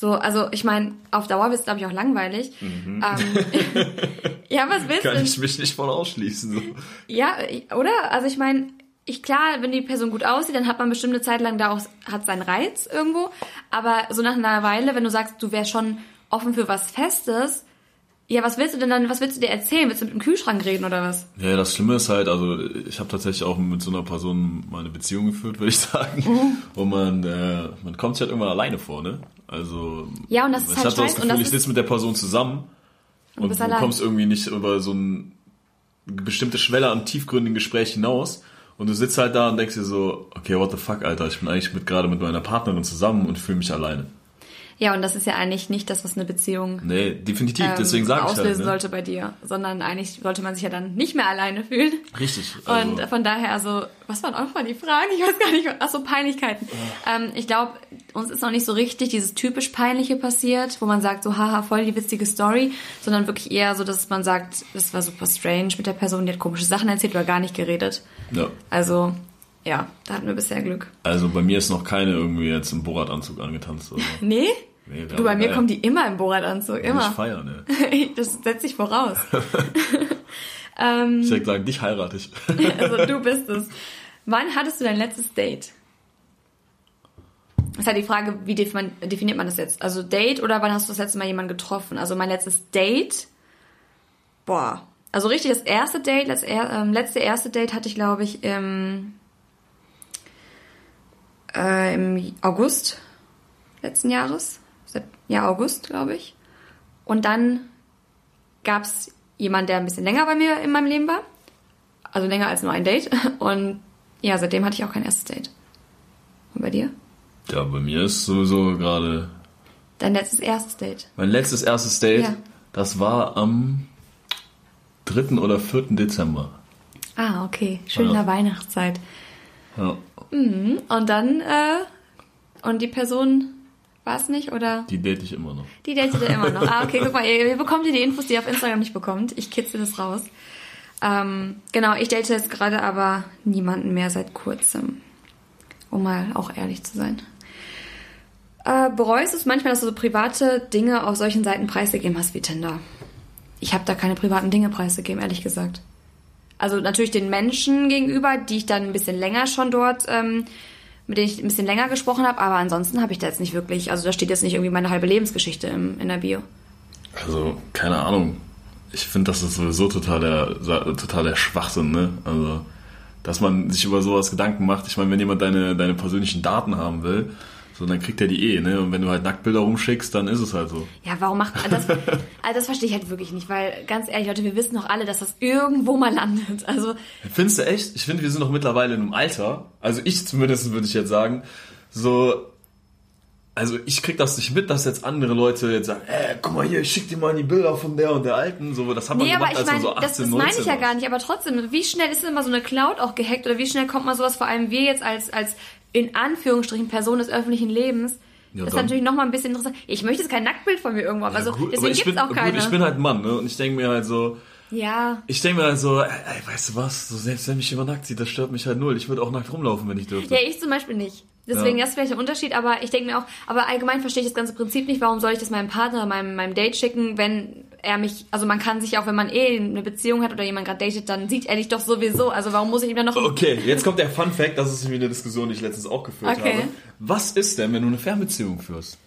So, also ich meine, auf Dauer wird es, glaube ich, auch langweilig. Ähm, ja, was willst Mhm. Kann du? ich mich nicht von ausschließen. So. Ja, oder? Also ich meine, ich klar, wenn die Person gut aussieht, dann hat man bestimmt eine Zeit lang da auch, hat seinen Reiz irgendwo. Aber so nach einer Weile, wenn du sagst, du wärst schon offen für was Festes, Ja, was willst du denn dann, was willst du dir erzählen? Willst du mit dem Kühlschrank reden oder was? Ja, das Schlimme ist halt, also ich habe tatsächlich auch mit so einer Person mal eine Beziehung geführt, würde ich sagen. Mhm. Und man, äh, man kommt sich halt irgendwann alleine vor, ne? Also ja, und das ist ich halt hatte das Gefühl, ich sitze mit der Person zusammen und, und du allein. kommst irgendwie nicht über so ein bestimmte Schwelle an tiefgründigen Gespräch hinaus. Und du sitzt halt da und denkst dir so, okay, what the fuck, Alter, ich bin eigentlich mit, gerade mit meiner Partnerin zusammen und fühle mich alleine. Ja, und das ist ja eigentlich nicht das, was eine Beziehung nee, definitiv. Ähm, Deswegen ich auslösen halt, ne? sollte bei dir, sondern eigentlich sollte man sich ja dann nicht mehr alleine fühlen. Richtig. Also. Und von daher, also, was waren auch mal die Fragen? Ich weiß gar nicht. Ach so, Peinlichkeiten. Ja. Ähm, ich glaube, uns ist noch nicht so richtig dieses typisch Peinliche passiert, wo man sagt, so, haha, voll die witzige Story, sondern wirklich eher so, dass man sagt, das war super strange mit der Person, die hat komische Sachen erzählt oder gar nicht geredet. Ja. Also, ja, da hatten wir bisher Glück. Also bei mir ist noch keine irgendwie jetzt im Borat-Anzug angetanzt. Oder? nee? Nee, du, bei mir geil. kommen die immer im Borat-Anzug, immer. Ich feiern, ne? das setzt sich voraus. ähm, ich hätte sagen, dich heirate ich. also du bist es. Wann hattest du dein letztes Date? Ist halt die Frage, wie definiert man das jetzt? Also Date oder wann hast du das letzte Mal jemanden getroffen? Also mein letztes Date, boah, also richtig das erste Date, das ähm, letzte erste Date hatte ich glaube ich im, äh, im August letzten Jahres ja, August, glaube ich. Und dann gab es jemanden, der ein bisschen länger bei mir in meinem Leben war. Also länger als nur ein Date. Und ja, seitdem hatte ich auch kein erstes Date. Und bei dir? Ja, bei mir ist sowieso gerade. Dein letztes erstes Date. Mein letztes erstes Date, ja. das war am 3. oder 4. Dezember. Ah, okay. Schön in der Weihnachtszeit. Ja. Mhm. Und dann, äh, und die Person war es nicht, oder? Die date ich immer noch. Die datet ihr immer noch. Ah, okay, guck mal, ihr, bekommt ihr die Infos, die ihr auf Instagram nicht bekommt. Ich kitzel das raus. Ähm, genau, ich date jetzt gerade aber niemanden mehr seit kurzem. Um mal auch ehrlich zu sein. Äh, bereust es manchmal, dass du so private Dinge auf solchen Seiten preisgegeben hast wie Tinder? Ich habe da keine privaten Dinge preisgegeben, ehrlich gesagt. Also natürlich den Menschen gegenüber, die ich dann ein bisschen länger schon dort ähm, mit denen ich ein bisschen länger gesprochen habe, aber ansonsten habe ich da jetzt nicht wirklich, also da steht jetzt nicht irgendwie meine halbe Lebensgeschichte im, in der Bio. Also, keine Ahnung. Ich finde, das ist sowieso total der, total der Schwachsinn, ne? Also, dass man sich über sowas Gedanken macht. Ich meine, wenn jemand deine, deine persönlichen Daten haben will, so, dann kriegt er die eh, ne? Und wenn du halt Nacktbilder rumschickst, dann ist es halt so. Ja, warum macht man das? also das verstehe ich halt wirklich nicht, weil ganz ehrlich, Leute, wir wissen doch alle, dass das irgendwo mal landet. Also. Findest du echt? Ich finde, wir sind doch mittlerweile in einem Alter, also ich zumindest würde ich jetzt sagen, so, also ich krieg das nicht mit, dass jetzt andere Leute jetzt sagen, ey, guck mal hier, ich schick dir mal die Bilder von der und der Alten, so, das hat man nee, gemacht, aber ich mein, so 18, das, das meine ich ja gar nicht, aber trotzdem, wie schnell ist denn immer so eine Cloud auch gehackt oder wie schnell kommt mal sowas, vor allem wir jetzt als, als in Anführungsstrichen Person des öffentlichen Lebens, ja, das ist natürlich nochmal ein bisschen interessant. Ich möchte jetzt kein Nacktbild von mir irgendwo haben. Ja, also gut, deswegen gibt es auch keine. Gut, ich bin halt Mann, ne? Und ich denke mir halt so. Ja. Ich denke mir halt so, ey, weißt du was, so selbst wenn mich jemand nackt sieht, das stört mich halt null. Ich würde auch nackt rumlaufen, wenn ich dürfte. Ja, ich zum Beispiel nicht. Deswegen ja. das ist vielleicht ein Unterschied, aber ich denke mir auch, aber allgemein verstehe ich das ganze Prinzip nicht, warum soll ich das meinem Partner, meinem, meinem Date schicken, wenn er mich, also man kann sich auch, wenn man eh eine Beziehung hat oder jemand gerade datet, dann sieht er dich doch sowieso. Also warum muss ich ihm dann noch... Okay, jetzt kommt der Fun Fact, das ist wie eine Diskussion, die ich letztens auch geführt okay. habe. Was ist denn, wenn du eine Fernbeziehung führst?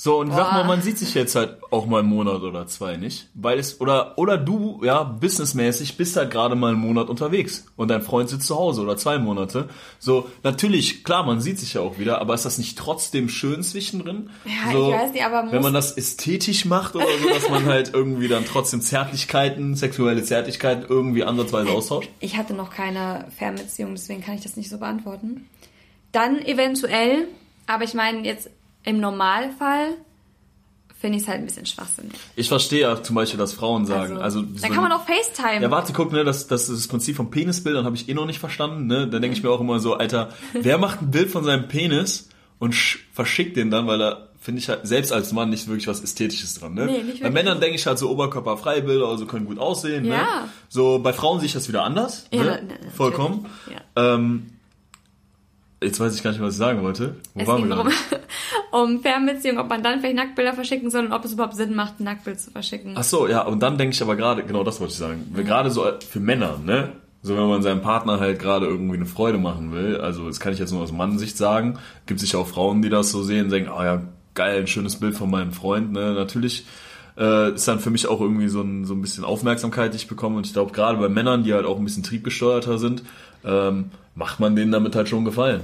So, und Boah. sag mal, man sieht sich jetzt halt auch mal einen Monat oder zwei nicht. Weil es, oder, oder du, ja, businessmäßig bist halt gerade mal einen Monat unterwegs. Und dein Freund sitzt zu Hause oder zwei Monate. So, natürlich, klar, man sieht sich ja auch wieder, aber ist das nicht trotzdem schön zwischendrin? Ja, so, ich weiß nicht, aber Wenn man das ästhetisch macht oder so, dass man halt irgendwie dann trotzdem Zärtlichkeiten, sexuelle Zärtlichkeiten irgendwie ansatzweise austauscht? Ich hatte noch keine Fernbeziehung, deswegen kann ich das nicht so beantworten. Dann eventuell, aber ich meine jetzt im Normalfall finde ich es halt ein bisschen schwachsinnig. Ich verstehe ja zum Beispiel, dass Frauen sagen, also, also so dann kann man auch FaceTime. Ja, warte, guck, ne, das, das ist das Prinzip von Penisbildern habe ich eh noch nicht verstanden, ne? Da denke ich mir auch immer so, Alter, wer macht ein Bild von seinem Penis und verschickt den dann, weil er finde ich halt selbst als Mann nicht wirklich was Ästhetisches dran, ne? Nee, Bei Männern denke ich halt so oberkörperfreie Bilder, also können gut aussehen, ne? ja. ne? So bei Frauen sehe ich das wieder anders, ja, ne? Vollkommen. Ja. Ähm, Jetzt weiß ich gar nicht, was ich sagen wollte. Wo es waren ging wir darum, um Fernbeziehung, ob man dann vielleicht Nacktbilder verschicken soll und ob es überhaupt Sinn macht, ein Nacktbild zu verschicken. Ach so, ja, und dann denke ich aber gerade, genau das wollte ich sagen, mhm. gerade so für Männer, ne? So wenn man seinem Partner halt gerade irgendwie eine Freude machen will, also das kann ich jetzt nur aus Mannsicht sagen, gibt sich auch Frauen, die das so sehen, denken, ah oh ja, geil, ein schönes Bild von meinem Freund, ne? Natürlich äh, ist dann für mich auch irgendwie so ein, so ein bisschen Aufmerksamkeit, die ich bekomme. Und ich glaube, gerade bei Männern, die halt auch ein bisschen triebgesteuerter sind, ähm, macht man denen damit halt schon Gefallen.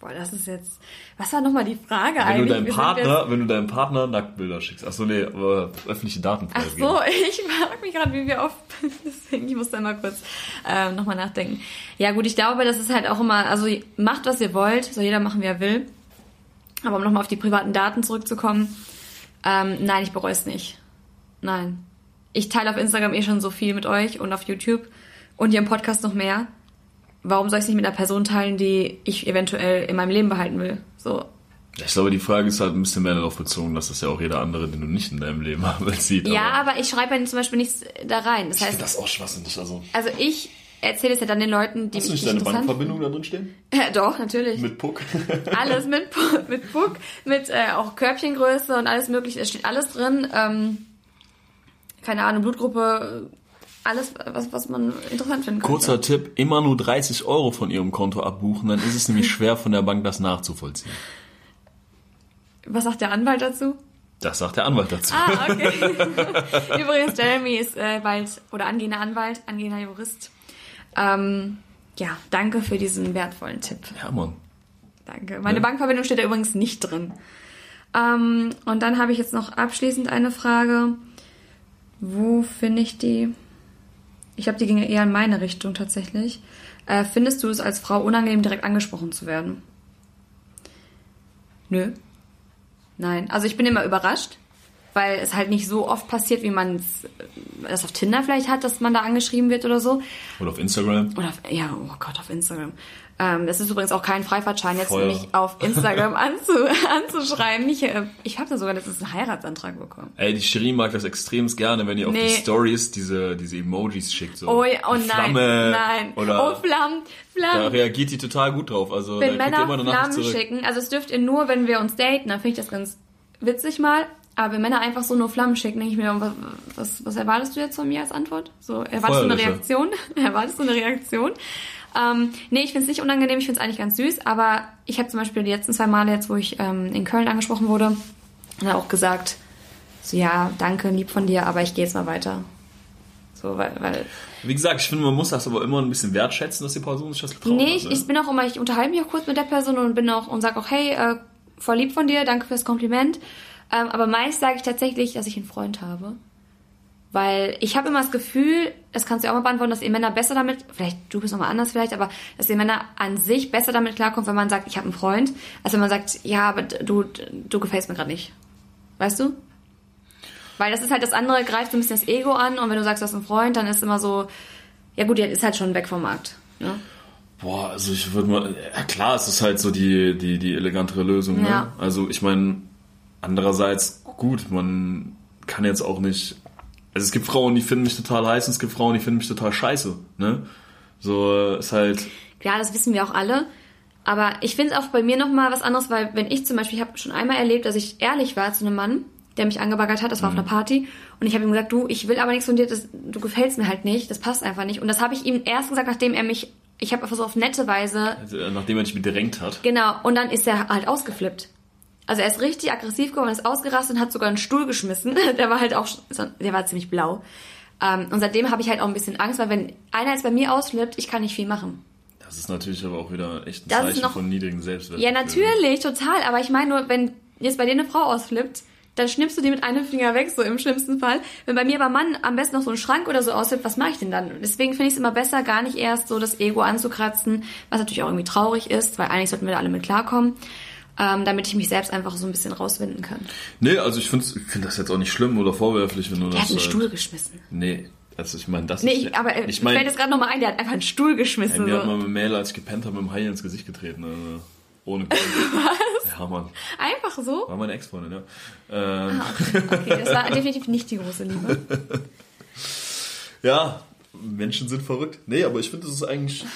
Boah, das ist jetzt. Was war nochmal die Frage Wenn eigentlich? du deinem Partner, jetzt- wenn du deinem Partner Nacktbilder schickst. Achso, nee, aber öffentliche Daten Ach freigeben. so, ich frage mich gerade, wie wir oft. Deswegen, ich muss da mal kurz ähm, nochmal nachdenken. Ja, gut, ich glaube, das ist halt auch immer. Also, macht, was ihr wollt. Soll jeder machen, wie er will. Aber um nochmal auf die privaten Daten zurückzukommen. Ähm, nein, ich bereue es nicht. Nein. Ich teile auf Instagram eh schon so viel mit euch und auf YouTube und hier im Podcast noch mehr. Warum soll ich es nicht mit einer Person teilen, die ich eventuell in meinem Leben behalten will? So. Ich glaube, die Frage ist halt ein bisschen mehr darauf bezogen, dass das ja auch jeder andere, den du nicht in deinem Leben haben willst, sieht. Ja, aber ich schreibe ja zum Beispiel nichts da rein. Das ich heißt, das auch schwachsinnig. Also, also ich erzähle es ja dann den Leuten, die hast du nicht deine Bankverbindung da drin stehen? Ja, doch, natürlich. Mit Puck? alles mit, Pu- mit Puck, mit äh, auch Körbchengröße und alles mögliche. Es steht alles drin. Ähm, keine Ahnung, Blutgruppe, alles, was, was man interessant finden könnte. Kurzer Tipp, immer nur 30 Euro von ihrem Konto abbuchen, dann ist es nämlich schwer von der Bank das nachzuvollziehen. Was sagt der Anwalt dazu? Das sagt der Anwalt dazu. Ah, okay. Übrigens, Jeremy ist äh, bald, oder angehender Anwalt, angehender Jurist. Ähm, ja, danke für diesen wertvollen Tipp. Ja, Mann. Danke. Meine Ja. Bankverbindung steht da übrigens nicht drin. Ähm, und dann habe ich jetzt noch abschließend eine Frage. Wo finde ich die? Ich glaube, die ging eher in meine Richtung tatsächlich. Äh, findest du es als Frau unangenehm, direkt angesprochen zu werden? Nö. Nein. Also ich bin immer überrascht, weil es halt nicht so oft passiert, wie man es das auf Tinder vielleicht hat, dass man da angeschrieben wird oder so. Oder auf Instagram. Oder auf, ja, oh Gott, auf Instagram. Ähm, das ist übrigens auch kein Freifahrtschein, jetzt Feuer. mich auf Instagram anzu, anzuschreiben. Ich, äh, ich habe da sogar letztens einen Heiratsantrag bekommen. Ey, die Shirin mag das extrem gerne, wenn ihr auf Nee. die Stories diese, diese Emojis schickt. So Oh, ja, oh eine nein, Flamme nein. Oder oh, Flammen, da Flammen. reagiert die total gut drauf. Also wenn da Männer immer eine Flammen zurück. schicken, also es dürft ihr nur, wenn wir uns daten, dann finde ich das ganz witzig mal. Aber wenn Männer einfach so nur Flammen schicken, denke ich mir, was, was, was erwartest du jetzt von mir als Antwort? So, erwartest du eine. Reaktion? erwartest du eine Reaktion? Ähm, nee, ich finde es nicht unangenehm, ich finde es eigentlich ganz süß, aber ich habe zum Beispiel die letzten zwei Male jetzt, wo ich ähm, in Köln angesprochen wurde, auch gesagt, so ja, danke, lieb von dir, aber ich gehe jetzt mal weiter. So, weil, weil Wie gesagt, ich finde, man muss das aber immer ein bisschen wertschätzen, dass die Person sich das getraut Nee, hat. ich, Ne? ich bin auch immer, ich unterhalte mich auch kurz mit der Person und bin auch und sag auch, hey, äh, voll lieb von dir, danke fürs Kompliment. Ähm, aber meist sage ich tatsächlich, dass ich einen Freund habe. Weil ich habe immer das Gefühl, das kannst du auch mal beantworten, dass ihr Männer besser damit, vielleicht du bist nochmal anders vielleicht, aber dass ihr Männer an sich besser damit klarkommt, wenn man sagt, ich habe einen Freund, als wenn man sagt, ja, aber du, du gefällst mir gerade nicht. Weißt du? Weil das ist halt das andere, greift so ein bisschen das Ego an und wenn du sagst, du hast einen Freund, dann ist immer so, ja gut, der ist halt schon weg vom Markt. Ne? Boah, also ich würde mal, ja klar, es ist halt so die, die, die elegantere Lösung. Ne? Ja. Also ich meine, andererseits, gut, man kann jetzt auch nicht, also es gibt Frauen, die finden mich total heiß und es gibt Frauen, die finden mich total scheiße. Ne? So äh, ist halt, Klar, das wissen wir auch alle. Aber ich finde es auch bei mir nochmal was anderes, weil wenn ich zum Beispiel, ich habe schon einmal erlebt, dass ich ehrlich war zu einem Mann, der mich angebaggert hat, das war auf einer Party, und ich habe ihm gesagt, du, ich will aber nichts von dir, das, du gefällst mir halt nicht, das passt einfach nicht. Und das habe ich ihm erst gesagt, nachdem er mich, ich habe einfach so auf nette Weise, äh, nachdem er dich bedrängt hat. genau, und dann ist er halt ausgeflippt. Also er ist richtig aggressiv geworden, ist ausgerastet und hat sogar einen Stuhl geschmissen. Der war halt auch, der war ziemlich blau. Ähm, und seitdem habe ich halt auch ein bisschen Angst, weil wenn einer jetzt bei mir ausflippt, ich kann nicht viel machen. Das ist natürlich aber auch wieder echt ein Das Zeichen noch- von niedrigen Selbstwert. Ja, natürlich, total. Aber ich meine nur, wenn jetzt bei dir eine Frau ausflippt, dann schnippst du die mit einem Finger weg, so im schlimmsten Fall. Wenn bei mir beim Mann am besten noch so ein Schrank oder so aussieht, was mache ich denn dann? Deswegen finde ich es immer besser, gar nicht erst so das Ego anzukratzen, was natürlich auch irgendwie traurig ist, weil eigentlich sollten wir da alle mit klarkommen, ähm, damit ich mich selbst einfach so ein bisschen rauswinden kann. Nee, also ich finde ich find das jetzt auch nicht schlimm oder vorwerflich, wenn du Der das. hat einen Stuhl geschmissen. Nee, also ich meine, das Nee, ist. ich, aber äh, ich ich meine, fällt jetzt gerade nochmal ein, der hat einfach einen Stuhl geschmissen. mir hat So. mal eine Mail, als ich gepennt habe, mit dem Hai ins Gesicht getreten. Also ohne Grund. Was? Ja, Mann. Einfach so? War meine Ex-Freundin, ja. Ähm, Okay, das war definitiv nicht die große Liebe. ja, Menschen sind verrückt. Nee, aber ich finde, das ist eigentlich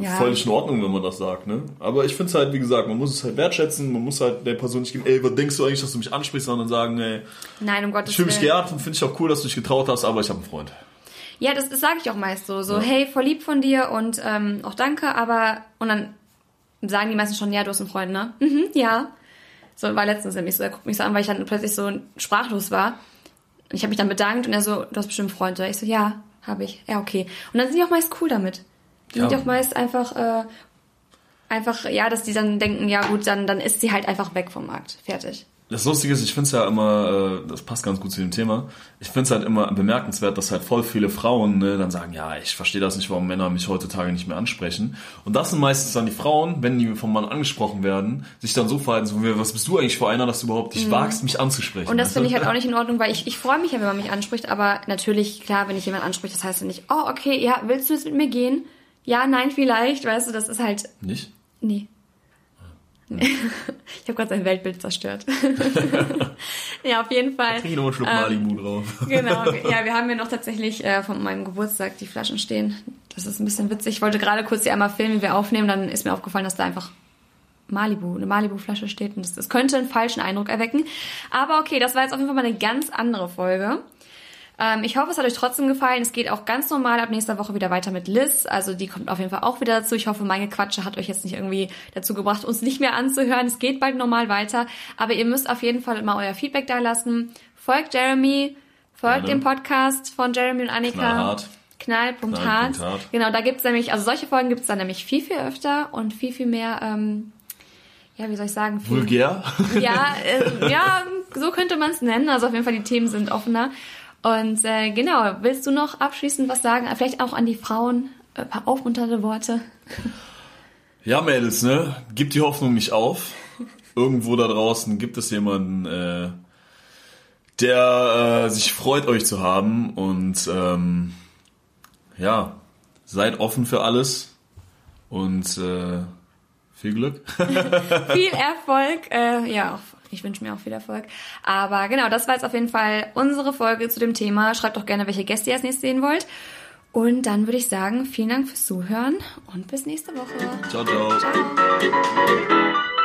Ja. völlig in Ordnung, wenn man das sagt, ne? Aber ich finde es halt, wie gesagt, man muss es halt wertschätzen, man muss halt der Person nicht geben, ey, was denkst du eigentlich, dass du mich ansprichst, sondern sagen, ey, Nein, um Gottes ich fühle mich geehrt und finde ich auch cool, dass du dich getraut hast, aber ich habe einen Freund. Ja, das, das sage ich auch meist so. So, Ja. hey, voll lieb von dir und ähm, auch danke, aber und dann sagen die meisten schon, ja, du hast einen Freund, ne? Mhm, ja. So war letztens nämlich so, er guckt mich so an, weil ich dann plötzlich so sprachlos war. Und ich habe mich dann bedankt und er so, du hast bestimmt Freunde. Ich so, ja, habe ich. Ja, okay. Und dann sind die auch meist cool damit. Die Ja. sind auch meist einfach, äh, einfach, ja, dass die dann denken, ja gut, dann, dann ist sie halt einfach weg vom Markt. Fertig. Das Lustige ist, ich finde es ja immer, äh, das passt ganz gut zu dem Thema, ich finde es halt immer bemerkenswert, dass halt voll viele Frauen ne, dann sagen, ja, ich verstehe das nicht, warum Männer mich heutzutage nicht mehr ansprechen. Und das sind meistens dann die Frauen, wenn die vom Mann angesprochen werden, sich dann so verhalten, so, wie, was bist du eigentlich für einer, dass du überhaupt dich wagst, mich anzusprechen. Mhm. Und das finde ich halt auch nicht in Ordnung, weil ich, ich freue mich ja, wenn man mich anspricht, aber natürlich, klar, wenn ich jemanden anspricht, das heißt ja nicht, oh, okay, ja, willst du jetzt mit mir gehen? Ja, nein, vielleicht, weißt du, das ist halt, Nicht? nee. Ich habe gerade sein Weltbild zerstört. ja, auf jeden Fall. Trink noch einen Schluck Ähm, Malibu drauf. Genau, ja, wir haben ja noch tatsächlich äh, von meinem Geburtstag die Flaschen stehen. Das ist ein bisschen witzig. Ich wollte gerade kurz die einmal filmen, wie wir aufnehmen, dann ist mir aufgefallen, dass da einfach Malibu, eine Malibu-Flasche steht und das, das könnte einen falschen Eindruck erwecken. Aber okay, das war jetzt auf jeden Fall mal eine ganz andere Folge. Ähm, ich hoffe, es hat euch trotzdem gefallen. Es geht auch ganz normal ab nächster Woche wieder weiter mit Liz. Also die kommt auf jeden Fall auch wieder dazu. Ich hoffe, meine Quatsche hat euch jetzt nicht irgendwie dazu gebracht, uns nicht mehr anzuhören. Es geht bald normal weiter. Aber ihr müsst auf jeden Fall mal euer Feedback da lassen. Folgt Jeremy, folgt Gerne. dem Podcast von Jeremy und Annika. Knallhart. Knall.hart. Knall.hart. Genau, da gibt's nämlich, also solche Folgen gibt's dann nämlich viel, viel öfter und viel, viel mehr, ähm, ja, wie soll ich sagen? Viel, Vulgär? ja, äh, ja, so könnte man es nennen. Also auf jeden Fall die Themen sind offener. Und äh, genau, willst du noch abschließend was sagen? Vielleicht auch an die Frauen äh, ein paar aufmunternde Worte. Ja, Mädels, ne? Gib die Hoffnung nicht auf. Irgendwo da draußen gibt es jemanden, äh, der äh, sich freut, euch zu haben. Und ähm, ja, seid offen für alles. Und äh, viel Glück. viel Erfolg. Äh, ja, auch, ich wünsche mir auch viel Erfolg. Aber genau, das war jetzt auf jeden Fall unsere Folge zu dem Thema. Schreibt doch gerne, welche Gäste ihr als nächstes sehen wollt. Und dann würde ich sagen, vielen Dank fürs Zuhören und bis nächste Woche. ciao, ciao. Ciao.